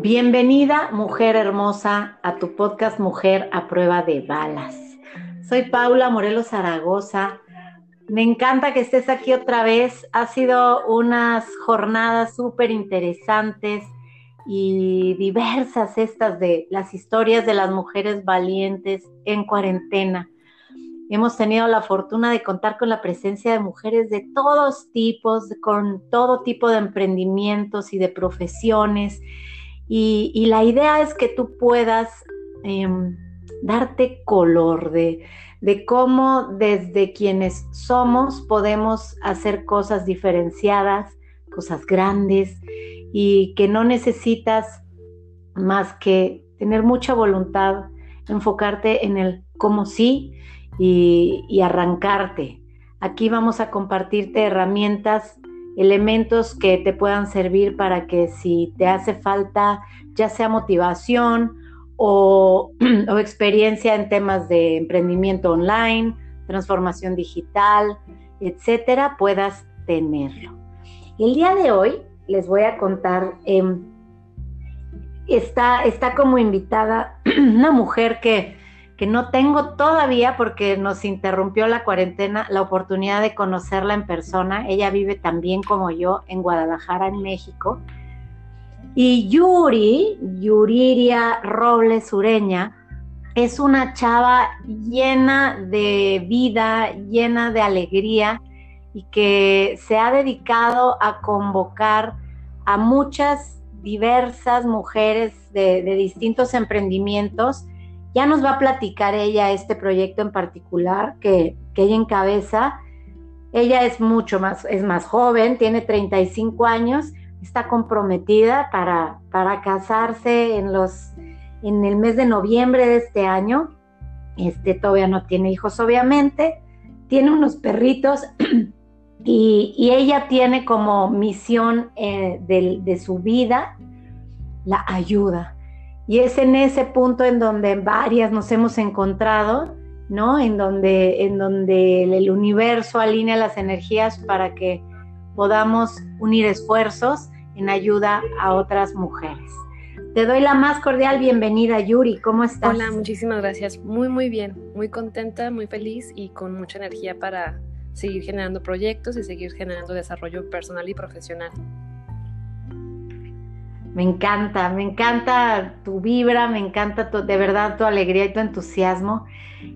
Bienvenida, mujer hermosa, a tu podcast Mujer a prueba de balas. Soy Paula Morelos Zaragoza. Me encanta que estés aquí otra vez. Ha sido unas jornadas súper interesantes y diversas estas de las historias de las mujeres valientes en cuarentena. Hemos tenido la fortuna de contar con la presencia de mujeres de todos tipos, con todo tipo de emprendimientos y de profesiones y, la idea es que tú puedas em, darte color de, de cómo desde quienes somos podemos hacer cosas diferenciadas, cosas grandes y que no necesitas más que tener mucha voluntad, enfocarte en el cómo sí y, y arrancarte. Aquí vamos a compartirte herramientas elementos que te puedan servir para que si te hace falta, ya sea motivación o, experiencia en temas de emprendimiento online, transformación digital, etcétera, puedas tenerlo. El día de hoy les voy a contar, em, está, está como invitada una mujer que que no tengo todavía porque nos interrumpió la cuarentena la oportunidad de conocerla en persona. Ella vive también como yo en Guadalajara, en México. Y Yuri, Yuriria Robles Ureña, es una chava llena de vida, llena de alegría y que se ha dedicado a convocar a muchas diversas mujeres de distintos emprendimientos ya nos va a platicar ella este proyecto en particular que, ella encabeza. Ella es mucho más, es más joven, tiene 35 años, está comprometida para, para casarse en, los, en el mes de noviembre de este año. Este todavía no tiene hijos, obviamente. Tiene unos perritos y, ella tiene como misión eh, de su vida la ayuda y es en ese punto en donde varias nos hemos encontrado, ¿no? En donde, en donde el universo alinea las energías para que podamos unir esfuerzos en ayuda a otras mujeres. Te doy la más cordial bienvenida, Yuri. ¿Cómo estás? Hola, muchísimas gracias. Muy, muy bien. Muy contenta, muy feliz y con mucha energía para seguir generando proyectos y seguir generando desarrollo personal y profesional. Me encanta, me encanta tu vibra, me encanta de verdad tu alegría y tu entusiasmo.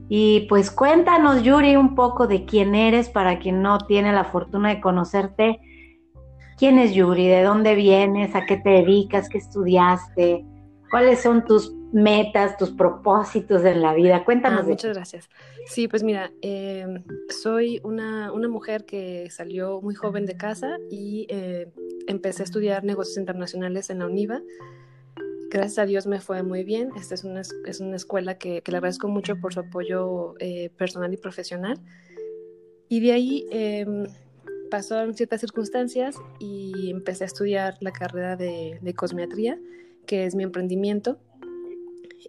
Y pues cuéntanos, Yuri, un poco de quién eres para quien no tiene la fortuna de conocerte. ¿Quién es Yuri? ¿De dónde vienes? ¿A qué te dedicas? ¿Qué estudiaste? ¿Cuáles son tus metas, tus propósitos en la vida? Cuéntanos. Ah, muchas gracias. Sí, pues mira, em, soy una, mujer que salió muy joven de casa y eh, empecé a estudiar negocios internacionales en la UNIVA. Gracias a Dios me fue muy bien. Esta es una, es una escuela que, le agradezco mucho por su apoyo eh, personal y profesional. Y de ahí eh, pasaron ciertas circunstancias y empecé a estudiar la carrera de, de cosmetría que es mi emprendimiento.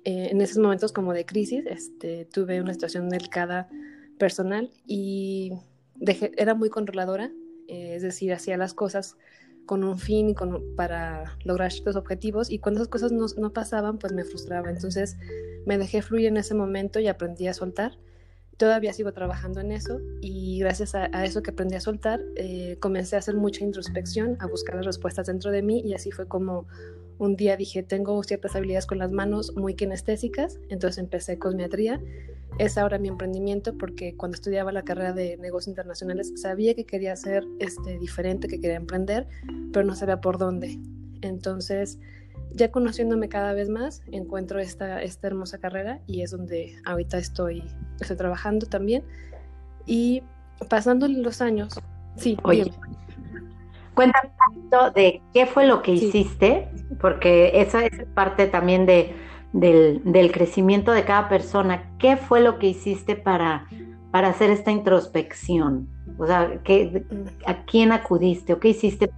Eh, en esos momentos como de crisis, este, tuve una situación delicada personal y dejé, era muy controladora, eh, es decir, hacía las cosas con un fin y con, para lograr ciertos objetivos y cuando esas cosas no, no, pasaban, pues me frustraba. Entonces me dejé fluir en ese momento y aprendí a soltar. Todavía sigo trabajando en eso y gracias a, eso que aprendí a soltar, eh, comencé a hacer mucha introspección, a buscar las respuestas dentro de mí y así fue como un día dije, tengo ciertas habilidades con las manos muy kinestésicas, entonces empecé cosmiatría. Es ahora mi emprendimiento porque cuando estudiaba la carrera de negocios internacionales sabía que quería ser este, diferente, que quería emprender, pero no sabía por dónde. Entonces, ya conociéndome cada vez más, encuentro esta, esta hermosa carrera y es donde ahorita estoy, estoy trabajando también. Y pasando los años, sí, oye, Cuéntame un poquito de qué fue lo que hiciste, porque esa es parte también de, del, crecimiento de cada persona. ¿Qué fue lo que hiciste para, para hacer esta introspección? O sea, ¿qué, ¿a quién acudiste o qué hiciste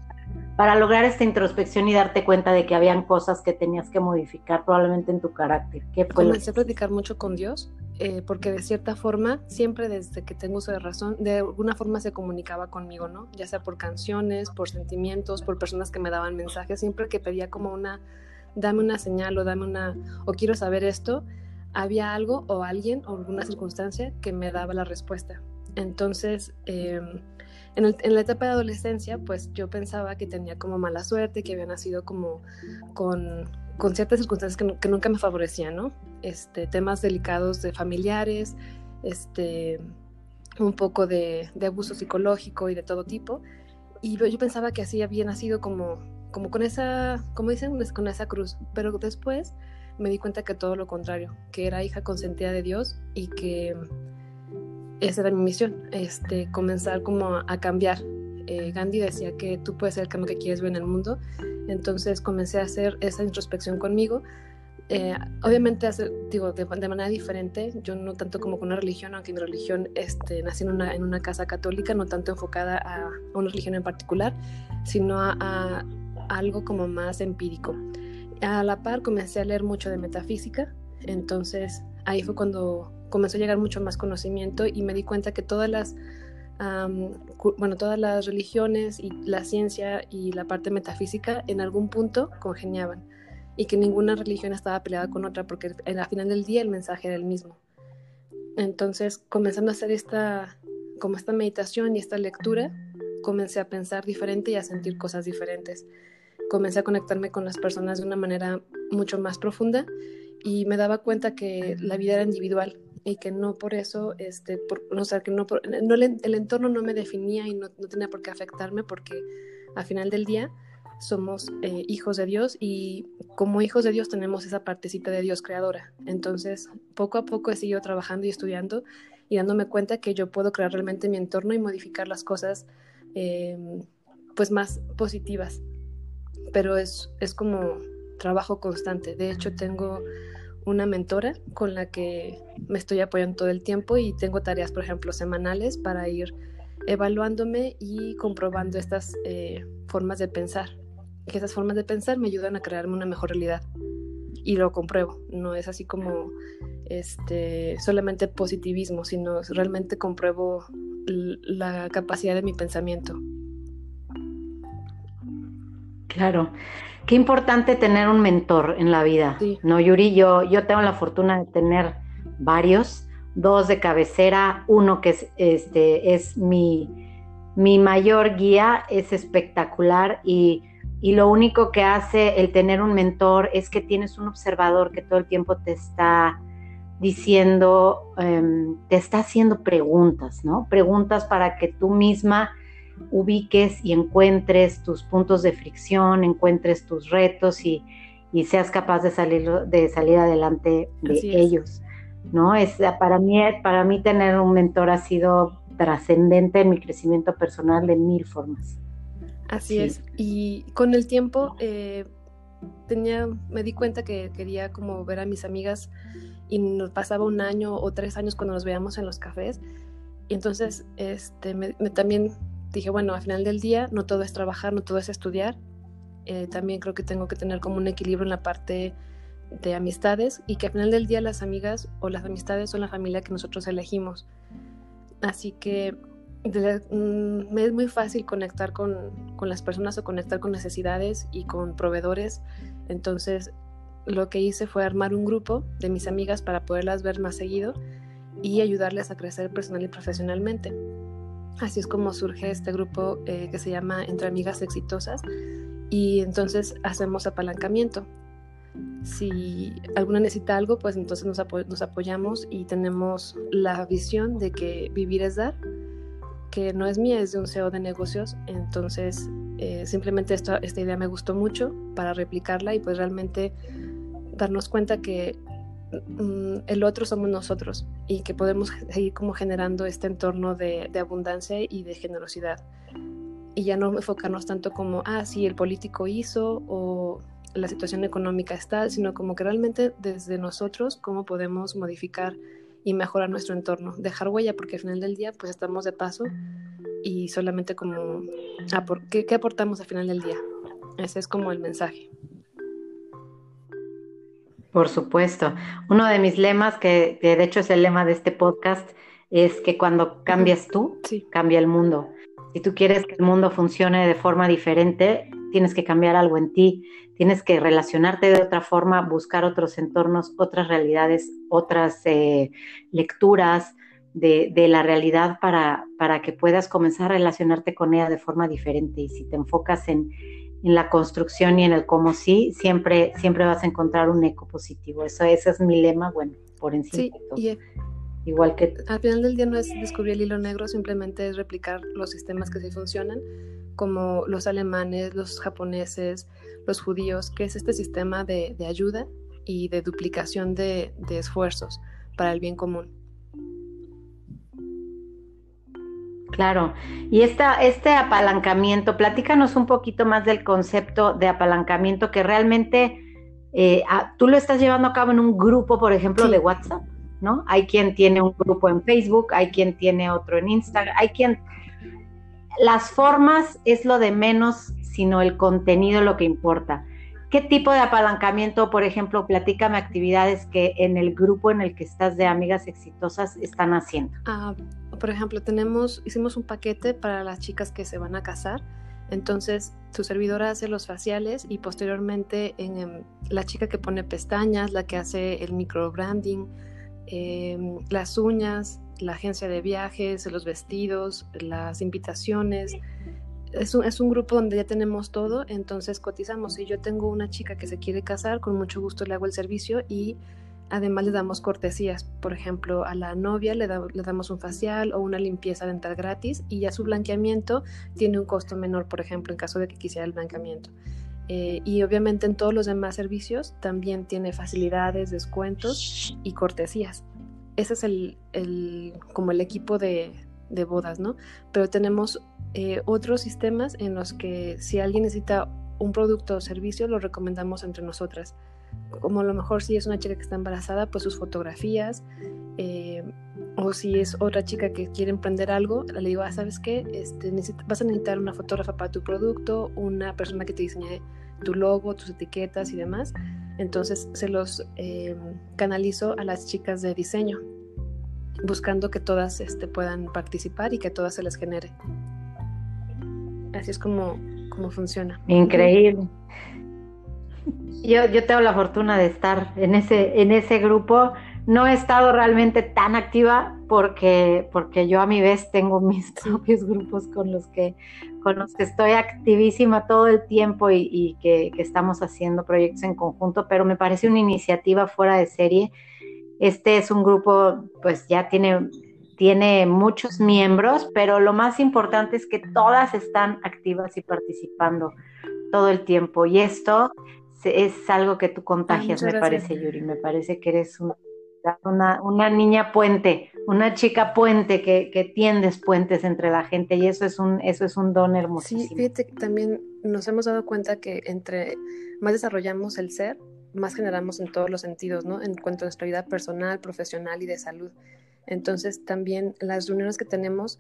para lograr esta introspección y darte cuenta de que habían cosas que tenías que modificar probablemente en tu carácter? ¿Qué fue Comencé a platicar mucho con Dios, eh, porque de cierta forma, siempre desde que tengo uso de razón, de alguna forma se comunicaba conmigo, ¿no? Ya sea por canciones, por sentimientos, por personas que me daban mensajes, siempre que pedía como una, dame una señal o dame una, o quiero saber esto, había algo o alguien o alguna circunstancia que me daba la respuesta. Entonces, eh, en, la etapa de adolescencia, pues yo pensaba que tenía como mala suerte, que había nacido como con, ciertas circunstancias que, nunca me favorecían, ¿no? Este, temas delicados de familiares, este, un poco de, abuso psicológico y de todo tipo. Y yo, pensaba que así había nacido como, como con esa, como dicen, con esa cruz. Pero después me di cuenta que todo lo contrario, que era hija consentida de Dios y que esa era mi misión, este, comenzar como a cambiar. Eh, Gandhi decía que tú puedes ser el cambio que quieres ver en el mundo, entonces comencé a hacer esa introspección conmigo. Eh, obviamente, digo, de, manera diferente, yo no tanto como con una religión, aunque mi religión este, nací en una, en una casa católica, no tanto enfocada a, una religión en particular, sino a algo como más empírico. A la par comencé a leer mucho de metafísica, entonces ahí fue cuando comenzó a llegar mucho más conocimiento y me di cuenta que todas las, bueno, todas las religiones y la ciencia y la parte metafísica en algún punto congeniaban y que ninguna religión estaba peleada con otra porque al final del día el mensaje era el mismo. Entonces, comenzando a hacer esta, como esta meditación y esta lectura, comencé a pensar diferente y a sentir cosas diferentes. Comencé a conectarme con las personas de una manera mucho más profunda y me daba cuenta que la vida era individual y que no por eso, este, por, o sea, que no, no el, entorno no me definía y no, no, tenía por qué afectarme porque al final del día somos eh, hijos de Dios y como hijos de Dios tenemos esa partecita de Dios creadora. Entonces, poco a poco he seguido trabajando y estudiando y dándome cuenta que yo puedo crear realmente mi entorno y modificar las cosas em, pues más positivas. Pero es, es como trabajo constante. De hecho, tengo una mentora con la que me estoy apoyando todo el tiempo y tengo tareas, por ejemplo, semanales para ir evaluándome y comprobando estas eh, formas de pensar. Que esas formas de pensar me ayudan a crearme una mejor realidad. Y lo compruebo. No es así como este, solamente positivismo, sino realmente compruebo la capacidad de mi pensamiento. Claro. Qué importante tener un mentor en la vida, ¿no, Yuri? Yo, yo tengo la fortuna de tener varios, dos de cabecera, uno que es, este, es mi, mi mayor guía, es espectacular y, lo único que hace el tener un mentor es que tienes un observador que todo el tiempo te está diciendo, em, te está haciendo preguntas, ¿no? Preguntas para que tú misma ubiques y encuentres tus puntos de fricción, encuentres tus retos y, seas capaz de salir, de salir adelante de ellos. ¿no? Es, para, mí, para mí tener un mentor ha sido trascendente en mi crecimiento personal de mil formas. Así es. Y con el tiempo eh, tenía, me di cuenta que quería como ver a mis amigas y nos pasaba un año o tres años cuando nos veíamos en los cafés. Y entonces este, me, también dije, bueno, al final del día no todo es trabajar, no todo es estudiar. Eh, también creo que tengo que tener como un equilibrio en la parte de amistades y que al final del día las amigas o las amistades son la familia que nosotros elegimos. Así que mm, me es muy fácil conectar con, con, las personas o conectar con necesidades y con proveedores. Entonces lo que hice fue armar un grupo de mis amigas para poderlas ver más seguido y ayudarles a crecer personal y profesionalmente. Así es como surge este grupo eh, que se llama Entre Amigas Exitosas y entonces hacemos apalancamiento. Si alguna necesita algo, pues entonces nos, apoyamos y tenemos la visión de que vivir es dar, que no es mía, es de un CEO de negocios. Entonces, eh, simplemente esta, idea me gustó mucho para replicarla y pues realmente darnos cuenta que el otro somos nosotros y que podemos seguir como generando este entorno de, abundancia y de generosidad. y ya no enfocarnos tanto como, ah, sí, el político hizo o la situación económica está, sino como que realmente desde nosotros cómo podemos modificar y mejorar nuestro entorno, dejar huella, porque al final del día pues estamos de paso y solamente como, ¿qué, ¿qué aportamos al final del día? Ese es como el mensaje. Por supuesto. Uno de mis lemas, que, de hecho es el lema de este podcast, es que cuando cambias tú, cambia el mundo. Si tú quieres que el mundo funcione de forma diferente, tienes que cambiar algo en ti, tienes que relacionarte de otra forma, buscar otros entornos, otras realidades, otras eh, lecturas de, de, la realidad para, para que puedas comenzar a relacionarte con ella de forma diferente. Y si te enfocas en, en la construcción y en el cómo sí, siempre, siempre vas a encontrar un eco positivo. Eso, ese es mi lema, bueno, por encima. Sí, y Igual que... Al final del día no es descubrir el hilo negro, simplemente es replicar los sistemas que sí funcionan, como los alemanes, los japoneses, los judíos, que es este sistema de, de ayuda y de duplicación de, de esfuerzos para el bien común. Claro, y esta, este apalancamiento, platícanos un poquito más del concepto de apalancamiento que realmente eh, tú lo estás llevando a cabo en un grupo, por ejemplo, de WhatsApp, ¿no? Hay quien tiene un grupo en Facebook, hay quien tiene otro en Instagram, hay quien... Las formas es lo de menos, sino el contenido lo que importa. ¿Qué tipo de apalancamiento, por ejemplo, platícame actividades que en el grupo en el que estás de amigas exitosas están haciendo? Ah, por ejemplo, tenemos, hicimos un paquete para las chicas que se van a casar. Entonces, tu servidora hace los faciales y posteriormente en, la chica que pone pestañas, la que hace el microbranding, eh, las uñas, la agencia de viajes, los vestidos, las invitaciones. Es un, es un, grupo donde ya tenemos todo, entonces cotizamos. Si yo tengo una chica que se quiere casar, con mucho gusto le hago el servicio y Además le damos cortesías, por ejemplo, a la novia le, damos un facial o una limpieza dental gratis y ya su blanqueamiento tiene un costo menor, por ejemplo, en caso de que quisiera el blanqueamiento. Eh, y obviamente en todos los demás servicios también tiene facilidades, descuentos y cortesías. Ese es el, como el equipo de, bodas, ¿no? Pero tenemos eh, otros sistemas en los que si alguien necesita un producto o servicio, lo recomendamos entre nosotras como a lo mejor si es una chica que está embarazada, pues sus fotografías, eh, o si es otra chica que quiere emprender algo, le digo, ah, ¿sabes qué? Este, vas a necesitar una fotógrafa para tu producto, una persona que te diseñe tu logo, tus etiquetas y demás. Entonces se los eh, canalizo a las chicas de diseño, buscando que todas este, puedan participar y que todas se les genere. Así es como, como funciona. Increíble. Yo, yo tengo la fortuna de estar en ese, en ese grupo. No he estado realmente tan activa porque, porque yo a mi vez tengo mis propios grupos con los que, con los que estoy activísima todo el tiempo y, que, estamos haciendo proyectos en conjunto, pero me parece una iniciativa fuera de serie. Este es un grupo, pues ya tiene, tiene muchos miembros, pero lo más importante es que todas están activas y participando todo el tiempo. Y esto es algo que tú contagias, me parece, Yuri. Me parece que eres una, una, niña puente, una chica puente que, que, tiendes puentes entre la gente y eso es un, eso es un don hermosísimo. Sí, fíjate que también nos hemos dado cuenta que entre más desarrollamos el ser, más generamos en todos los sentidos, ¿no? En cuanto a nuestra vida personal, profesional y de salud. Entonces también las reuniones que tenemos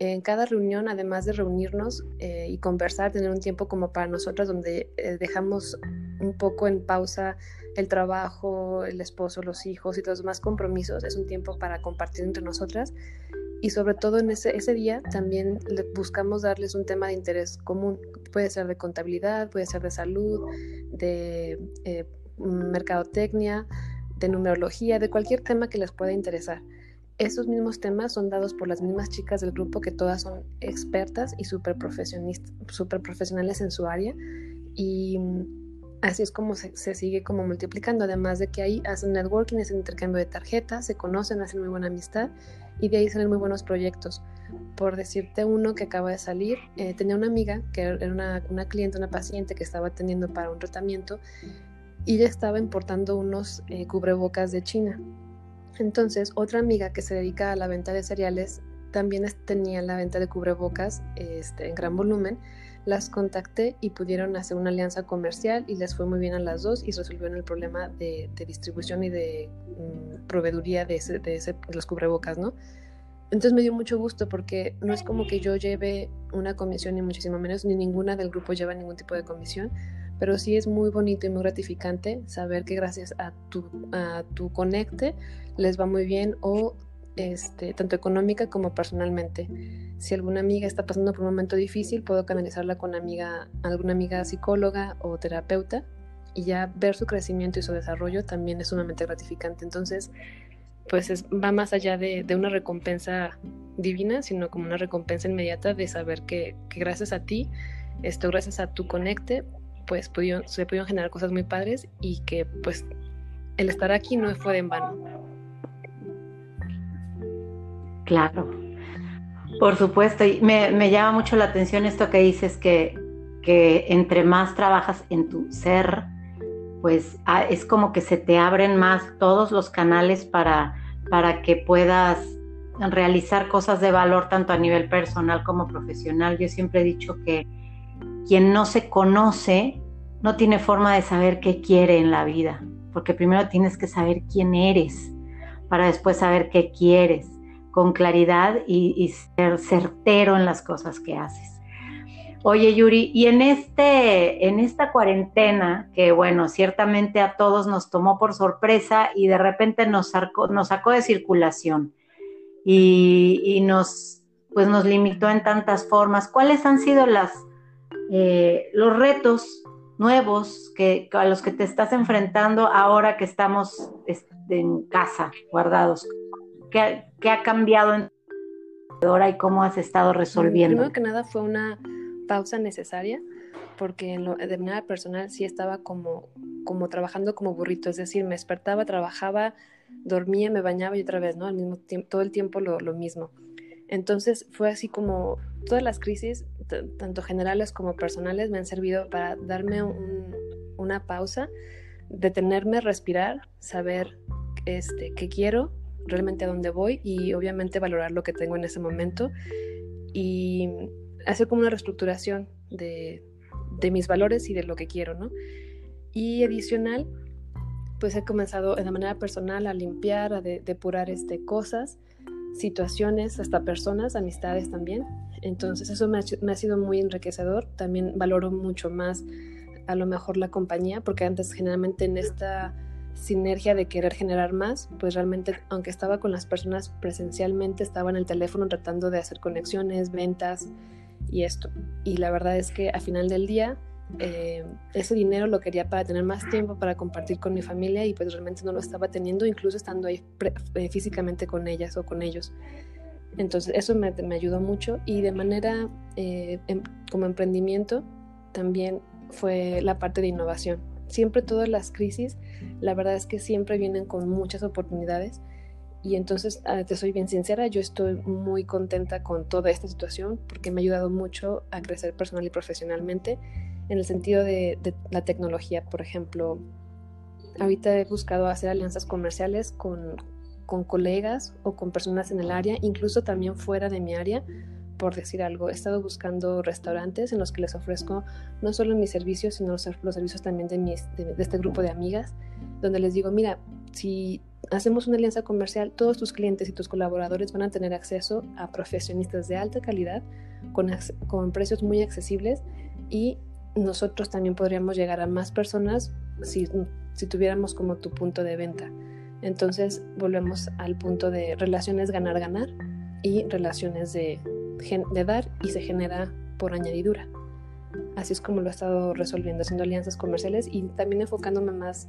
en cada reunión, además de reunirnos eh, y conversar, tener un tiempo como para nosotros donde eh, dejamos un poco en pausa el trabajo, el esposo, los hijos y los demás compromisos, es un tiempo para compartir entre nosotras y sobre todo en ese, ese día también buscamos darles un tema de interés común. Puede ser de contabilidad, puede ser de salud, de eh, mercadotecnia, de numerología, de cualquier tema que les pueda interesar. Esos mismos temas son dados por las mismas chicas del grupo que todas son expertas y súper super profesionales en su área y así es como se, sigue como multiplicando, además de que ahí hacen networking, ese intercambio de tarjetas, se conocen, hacen muy buena amistad y de ahí salen muy buenos proyectos. Por decirte uno que acaba de salir, eh, tenía una amiga que era una, una, cliente, una paciente que estaba atendiendo para un tratamiento y ella estaba importando unos eh, cubrebocas de China entonces, otra amiga que se dedica a la venta de cereales también tenía la venta de cubrebocas este, en gran volumen. Las contacté y pudieron hacer una alianza comercial y les fue muy bien a las dos y resolvieron el problema de, distribución y de mm, proveeduría de, de, los cubrebocas, ¿no? Entonces me dio mucho gusto porque no es como que yo lleve una comisión ni muchísimo menos, ni ninguna del grupo lleva ningún tipo de comisión, pero sí es muy bonito y muy gratificante saber que gracias a tu, a tu conecte les va muy bien o este, tanto económica como personalmente. Si alguna amiga está pasando por un momento difícil, puedo canalizarla con amiga, alguna amiga psicóloga o terapeuta y ya ver su crecimiento y su desarrollo también es sumamente gratificante. Entonces, pues va más allá de, una recompensa divina, sino como una recompensa inmediata de saber que, gracias a ti, esto gracias a tu conecte, pues se pudieron generar cosas muy padres y que pues el estar aquí no fue de en vano. Claro, por supuesto. Y me, llama mucho la atención esto que dices que, que entre más trabajas en tu ser, pues es como que se te abren más todos los canales para, para que puedas realizar cosas de valor tanto a nivel personal como profesional. Yo siempre he dicho que quien no se conoce no tiene forma de saber qué quiere en la vida, porque primero tienes que saber quién eres para después saber qué quieres con claridad y, y ser certero en las cosas que haces. Oye, Yuri, y en, este, en esta cuarentena, que bueno, ciertamente a todos nos tomó por sorpresa y de repente nos nos sacó de circulación y, nos, pues nos limitó en tantas formas, ¿cuáles han sido las, eh, los retos nuevos que, a los que te estás enfrentando ahora que estamos este, en casa, guardados? ¿Qué, ha cambiado en ahora y cómo has estado resolviendo? Primero que nada fue una pausa necesaria porque de manera personal sí estaba como, como trabajando como burrito, es decir, me despertaba, trabajaba, dormía, me bañaba y otra vez, ¿no? Al mismo tiempo, todo el tiempo lo, lo mismo. Entonces fue así como todas las crisis, tanto generales como personales, me han servido para darme una pausa, detenerme, respirar, saber este, qué quiero, realmente a dónde voy y obviamente valorar lo que tengo en ese momento y hacer como una reestructuración de, mis valores y de lo que quiero, ¿no? Y adicional, pues he comenzado de manera personal a limpiar, a depurar este, cosas, situaciones, hasta personas, amistades también. Entonces eso me ha, sido muy enriquecedor. También valoro mucho más a lo mejor la compañía, porque antes generalmente en esta sinergia de querer generar más, pues realmente, aunque estaba con las personas presencialmente, estaba en el teléfono tratando de hacer conexiones, ventas, y esto. Y la verdad es que a final del día eh, ese dinero lo quería para tener más tiempo para compartir con mi familia y pues realmente no lo estaba teniendo, incluso estando ahí eh, físicamente con ellas o con ellos. Entonces eso me, me ayudó mucho y de manera eh, em, como emprendimiento también fue la parte de innovación. Siempre todas las crisis, la verdad es que siempre vienen con muchas oportunidades y entonces, ah, te soy bien sincera, yo estoy muy contenta con toda esta situación porque me ha ayudado mucho a crecer personal y profesionalmente en el sentido de, la tecnología. Por ejemplo, ahorita he buscado hacer alianzas comerciales con, con colegas o con personas en el área, incluso también fuera de mi área, por decir algo. He estado buscando restaurantes en los que les ofrezco no solo mis servicios, sino los, servicios también de, mis, de, este grupo de amigas, donde les digo, mira, si hacemos una alianza comercial, todos tus clientes y tus colaboradores van a tener acceso a profesionistas de alta calidad con, con precios muy accesibles y nosotros también podríamos llegar a más personas si, si tuviéramos como tu punto de venta. Entonces volvemos al punto de relaciones ganar-ganar y relaciones de, de dar y se genera por añadidura. Así es como lo he estado resolviendo, haciendo alianzas comerciales y también enfocándome más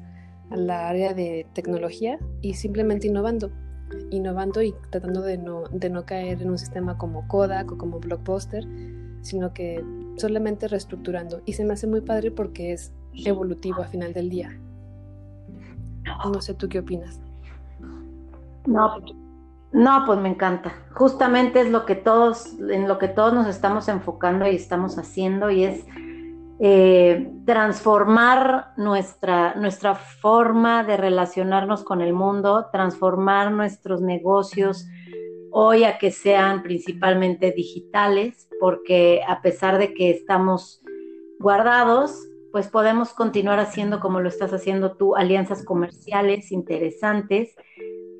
a la área de tecnología y simplemente innovando, innovando y tratando de no, de no caer en un sistema como Kodak o como Blockbuster, sino que solamente reestructurando. Y se me hace muy padre porque es evolutivo a final del día. No sé tú qué opinas. No, no, pues me encanta. Justamente es lo que todos, en lo que todos nos estamos enfocando y estamos haciendo y es eh, transformar nuestra, nuestra forma de relacionarnos con el mundo, transformar nuestros negocios, hoy a que sean principalmente digitales, porque a pesar de que estamos guardados, pues podemos continuar haciendo como lo estás haciendo tú, alianzas comerciales interesantes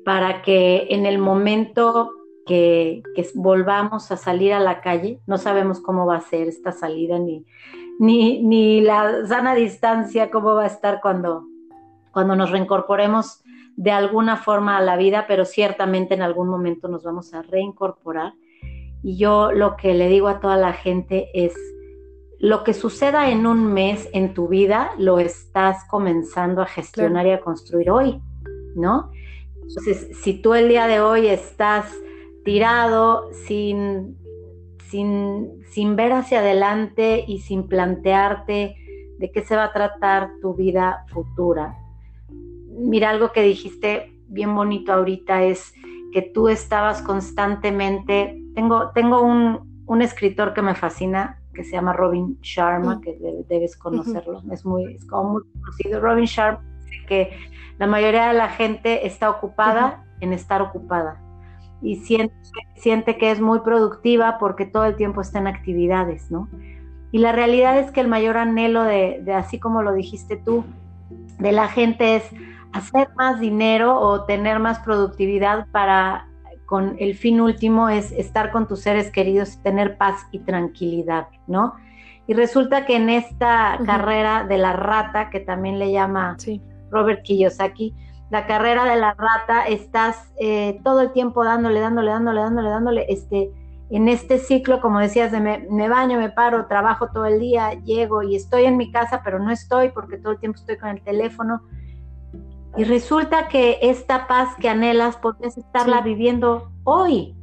para que en el momento que, volvamos a salir a la calle, no sabemos cómo va a ser esta salida ni, ni, ni la sana distancia, cómo va a estar cuando, cuando nos reincorporemos de alguna forma a la vida, pero ciertamente en algún momento nos vamos a reincorporar. Y yo lo que le digo a toda la gente es, lo que suceda en un mes en tu vida lo estás comenzando a gestionar y a construir hoy, ¿no? Entonces, si tú el día de hoy estás tirado sin, sin, sin ver hacia adelante y sin plantearte de qué se va a tratar tu vida futura, mira, algo que dijiste bien bonito ahorita es que tú estabas constantemente, tengo, tengo un, un escritor que me fascina, que se llama Robin Sharma, mm. que debes conocerlo, es muy, es como muy conocido. Robin Sharma dice que la mayoría de la gente está ocupada en estar ocupada y siente, siente que es muy productiva porque todo el tiempo está en actividades, ¿no? Y la realidad es que el mayor anhelo de, de así como lo dijiste tú, de la gente es hacer más dinero o tener más productividad para con el fin último es estar con tus seres queridos tener paz y tranquilidad, ¿no? Y resulta que en esta carrera de la rata, que también le llama Robert Kiyosaki, la carrera de la rata, estás eh, todo el tiempo dándole, dándole, dándole, dándole, dándole, este, en este ciclo, como decías, de me, me, baño, me paro, trabajo todo el día, llego y estoy en mi casa, pero no estoy porque todo el tiempo estoy con el teléfono y resulta que esta paz que anhelas puedes estarla viviendo hoy.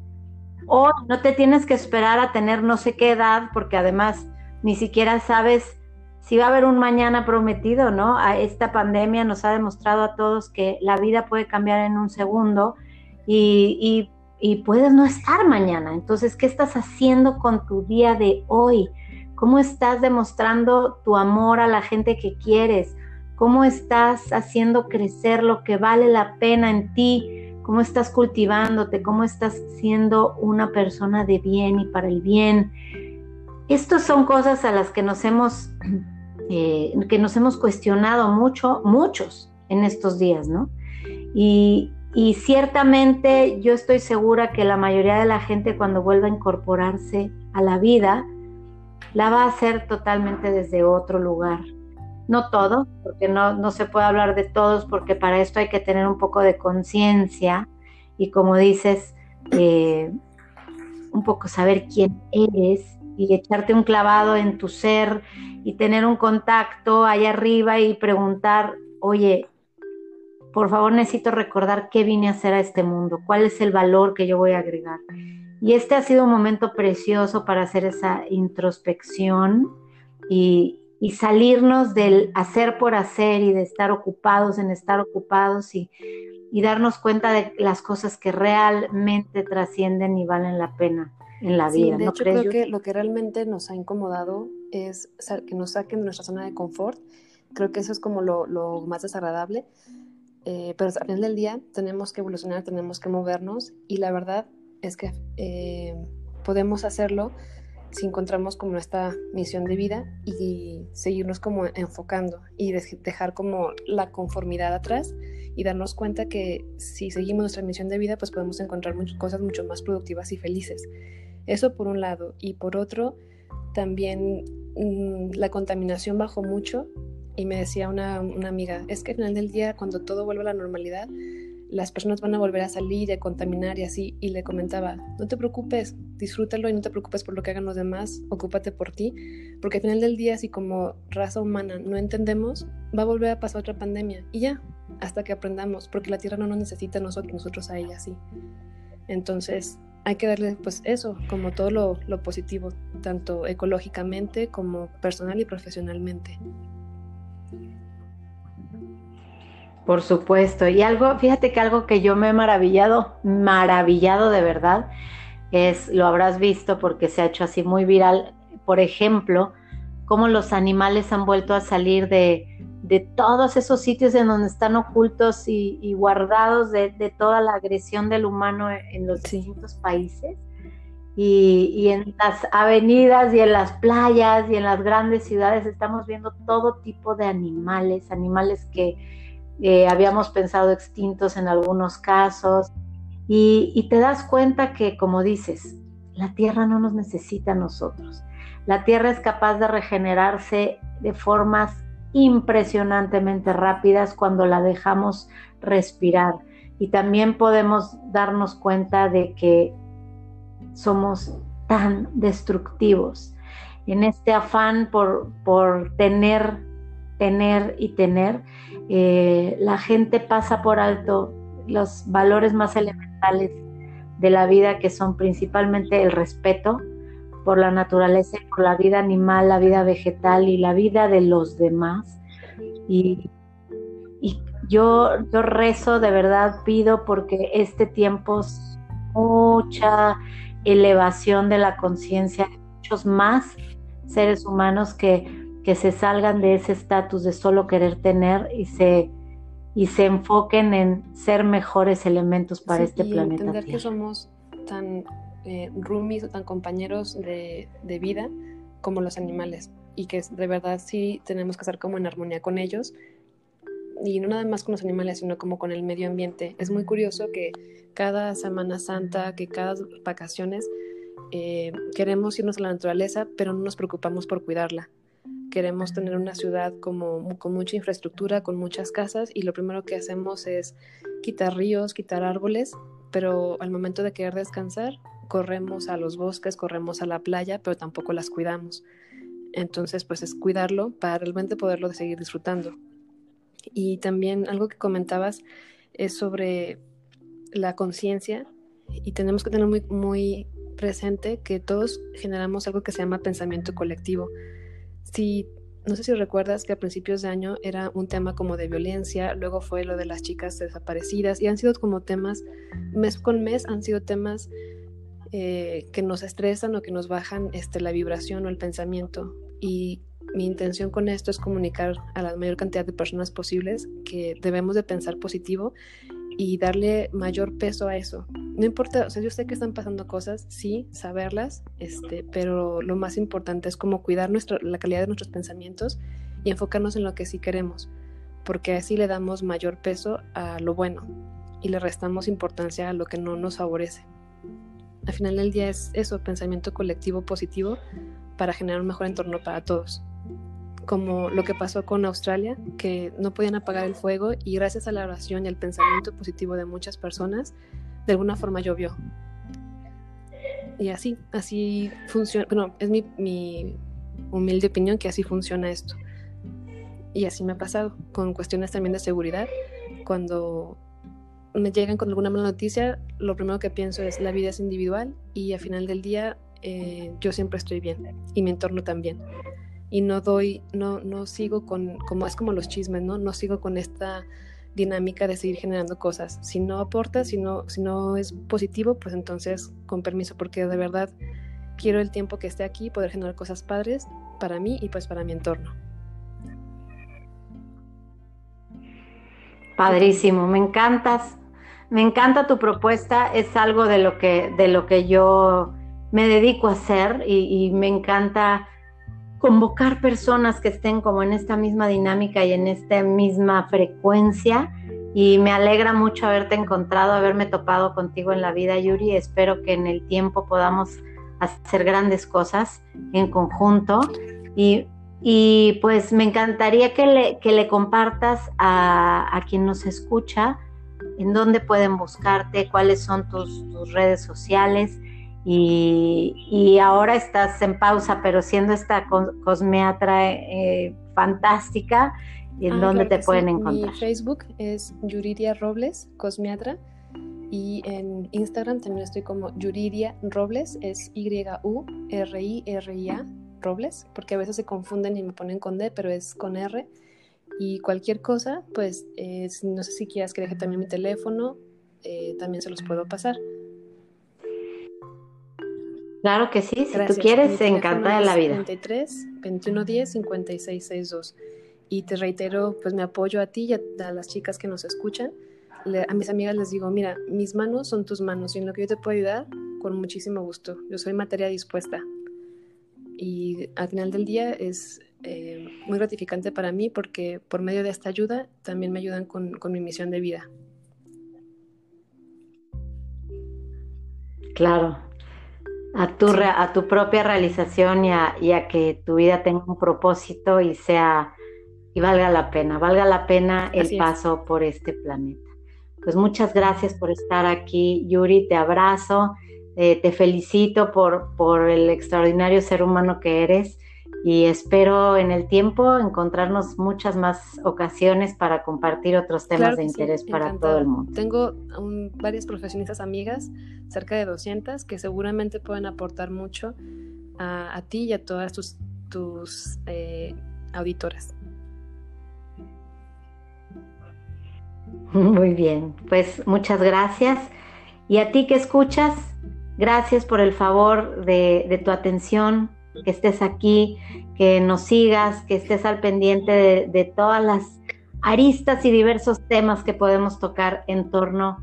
Hoy no te tienes que esperar a tener no sé qué edad, porque además ni siquiera sabes si va a haber un mañana prometido, ¿no? A esta pandemia nos ha demostrado a todos que la vida puede cambiar en un segundo y, y, y puedes no estar mañana. Entonces, ¿qué estás haciendo con tu día de hoy? ¿Cómo estás demostrando tu amor a la gente que quieres? Cómo estás haciendo crecer lo que vale la pena en ti, cómo estás cultivándote, cómo estás siendo una persona de bien y para el bien. Estas son cosas a las que nos hemos, eh, que nos hemos cuestionado mucho, muchos en estos días, ¿no? Y, y ciertamente yo estoy segura que la mayoría de la gente cuando vuelva a incorporarse a la vida, la va a hacer totalmente desde otro lugar, no todo, porque no, no se puede hablar de todos, porque para esto hay que tener un poco de conciencia y como dices, eh, un poco saber quién eres y echarte un clavado en tu ser y tener un contacto allá arriba y preguntar, oye, por favor necesito recordar qué vine a hacer a este mundo, cuál es el valor que yo voy a agregar. Y este ha sido un momento precioso para hacer esa introspección y, y salirnos del hacer por hacer y de estar ocupados en estar ocupados y, darnos cuenta de las cosas que realmente trascienden y valen la pena en la vida. De hecho, creo que lo que realmente nos ha incomodado es que nos saquen de nuestra zona de confort. Creo que eso es como lo, más desagradable. Eh, pero al final del día tenemos que evolucionar, tenemos que movernos y la verdad es que eh, podemos hacerlo si encontramos como esta misión de vida y seguirnos como enfocando y dejar como la conformidad atrás y darnos cuenta que si seguimos nuestra misión de vida pues podemos encontrar muchas cosas mucho más productivas y felices. Eso por un lado y por otro también mm, la contaminación bajó mucho y me decía una, una amiga, es que al final del día cuando todo vuelve a la normalidad las personas van a volver a salir y a contaminar y así. Y le comentaba, no te preocupes, disfrútalo y no te preocupes por lo que hagan los demás, ocúpate por ti, porque al final del día, si como raza humana no entendemos, va a volver a pasar otra pandemia y ya, hasta que aprendamos, porque la Tierra no nos necesita a nosotros, nosotros a ella sí. Entonces, hay que darle pues eso, como todo lo, lo positivo, tanto ecológicamente como personal y profesionalmente. Por supuesto. Y algo, fíjate que algo que yo me he maravillado, maravillado de verdad, es, lo habrás visto porque se ha hecho así muy viral, por ejemplo, cómo los animales han vuelto a salir de, de todos esos sitios en donde están ocultos y, guardados de, toda la agresión del humano en los distintos países. Y, en las avenidas y en las playas y en las grandes ciudades estamos viendo todo tipo de animales, animales que eh, habíamos pensado extintos en algunos casos. Y, te das cuenta que, como dices, la tierra no nos necesita a nosotros. La tierra es capaz de regenerarse de formas impresionantemente rápidas cuando la dejamos respirar. Y también podemos darnos cuenta de que somos tan destructivos en este afán por, por tener, tener y tener. Eh, la gente pasa por alto los valores más elementales de la vida que son principalmente el respeto, por la naturaleza, por la vida animal, la vida vegetal y la vida de los demás. Y, yo, yo rezo, de verdad pido porque este tiempo es mucha elevación de la conciencia de muchos más seres humanos que, que se salgan de ese estatus de solo querer tener y se, y se enfoquen en ser mejores elementos para este y planeta. Entender que somos tan eh, roomies o tan compañeros de, vida como los animales y que de verdad sí tenemos que estar como en armonía con ellos y no nada más con los animales, sino como con el medio ambiente. Es muy curioso que cada Semana Santa, que cada vacaciones, eh, queremos irnos a la naturaleza, pero no nos preocupamos por cuidarla. Queremos tener una ciudad como, con mucha infraestructura, con muchas casas, y lo primero que hacemos es quitar ríos, quitar árboles, pero al momento de querer descansar, corremos a los bosques, corremos a la playa, pero tampoco las cuidamos. Entonces, pues es cuidarlo para realmente poderlo seguir disfrutando. Y también algo que comentabas es sobre la conciencia y tenemos que tener muy, muy presente que todos generamos algo que se llama pensamiento colectivo. Si no sé si recuerdas que a principios de año era un tema como de violencia, luego fue lo de las chicas desaparecidas y han sido como temas, mes con mes han sido temas eh, que nos estresan o que nos bajan este, la vibración o el pensamiento. Y mi intención con esto es comunicar a la mayor cantidad de personas posibles que debemos de pensar positivo y darle mayor peso a eso. No importa, o sea, yo sé que están pasando cosas, sí, saberlas, este, pero lo más importante es como cuidar nuestra, la calidad de nuestros pensamientos y enfocarnos en lo que sí queremos, porque así le damos mayor peso a lo bueno y le restamos importancia a lo que no nos favorece al final del día es eso, pensamiento colectivo positivo para generar un mejor entorno para todos. Como lo que pasó con Australia, que no podían apagar el fuego y gracias a la oración y al pensamiento positivo de muchas personas, de alguna forma llovió. Y así, así funciona, bueno, es mi, mi humilde opinión que así funciona esto. Y así me ha pasado, con cuestiones también de seguridad, cuando me llegan con alguna mala noticia, lo primero que pienso es la vida es individual y al final del día eh, yo siempre estoy bien y mi entorno también. Y no doy, no, no sigo con, como es como los chismes, ¿no? No sigo con esta dinámica de seguir generando cosas. Si no aporta, si no, si no es positivo, pues entonces con permiso, porque de verdad quiero el tiempo que esté aquí, poder generar cosas padres para mí y pues para mi entorno. Padrísimo, me encantas. Me encanta tu propuesta, es algo de lo que, de lo que yo me dedico a hacer y, me encanta convocar personas que estén como en esta misma dinámica y en esta misma frecuencia. Y me alegra mucho haberte encontrado, haberme topado contigo en la vida, Yuri. Espero que en el tiempo podamos hacer grandes cosas en conjunto. Y, y pues me encantaría que le, que le compartas a, a quien nos escucha en dónde pueden buscarte, cuáles son tus, redes sociales. Y, ahora estás en pausa, pero siendo esta cosmeatra eh, fantástica, ¿en ah, dónde te pueden encontrar? Mi Facebook es Yuridia Robles, cosmeatra, y en Instagram también estoy como Yuridia Robles, es Y-U-R-I-R-I-A, Robles, porque a veces se confunden y me ponen con D, pero es con R. Y cualquier cosa, pues eh, no sé si quieras que deje también mi teléfono, eh, también se los puedo pasar. Claro que sí, si tú quieres, se encanta de la vida. 33 2110 5662. Y te reitero, pues me apoyo a ti y a, las chicas que nos escuchan. a mis amigas les digo, mira, mis manos son tus manos y en lo que yo te puedo ayudar, con muchísimo gusto. Yo soy materia dispuesta. Y al final del día es eh, muy gratificante para mí porque por medio de esta ayuda también me ayudan con, con mi misión de vida. Claro, a tu, a tu propia realización y a, y a, que tu vida tenga un propósito y sea y valga la pena, valga la pena el paso por este planeta. Pues muchas gracias por estar aquí, Yuri, te abrazo, eh, te felicito por, por el extraordinario ser humano que eres y espero en el tiempo encontrarnos muchas más ocasiones para compartir otros temas de interés para todo el mundo. Tengo varias profesionistas amigas, cerca de 200, que seguramente pueden aportar mucho a, ti y a todas tus, tus eh, auditoras. Muy bien, pues muchas gracias. Y a ti que escuchas, gracias por el favor de, tu atención, que estés aquí, que nos sigas, que estés al pendiente de, todas las aristas y diversos temas que podemos tocar en torno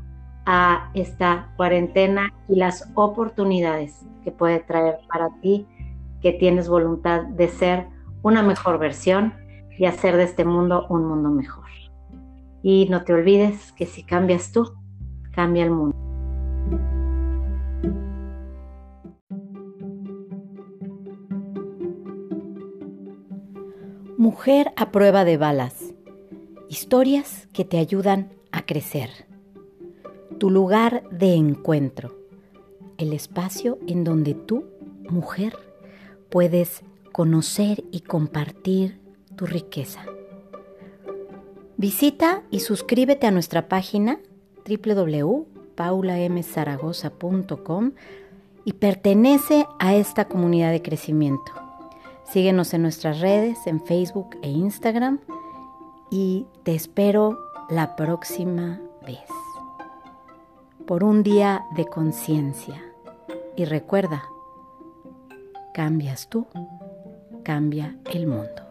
a esta cuarentena y las oportunidades que puede traer para ti, que tienes voluntad de ser una mejor versión y hacer de este mundo un mundo mejor. Y no te olvides que si cambias tú, cambia el mundo. Mujer a prueba de balas. Historias que te ayudan a crecer. Tu lugar de encuentro. El espacio en donde tú, mujer, puedes conocer y compartir tu riqueza. Visita y suscríbete a nuestra página www.paulamzaragoza.com y pertenece a esta comunidad de crecimiento. Síguenos en nuestras redes, en Facebook e Instagram y te espero la próxima vez. Por un día de conciencia. Y recuerda, cambias tú, cambia el mundo.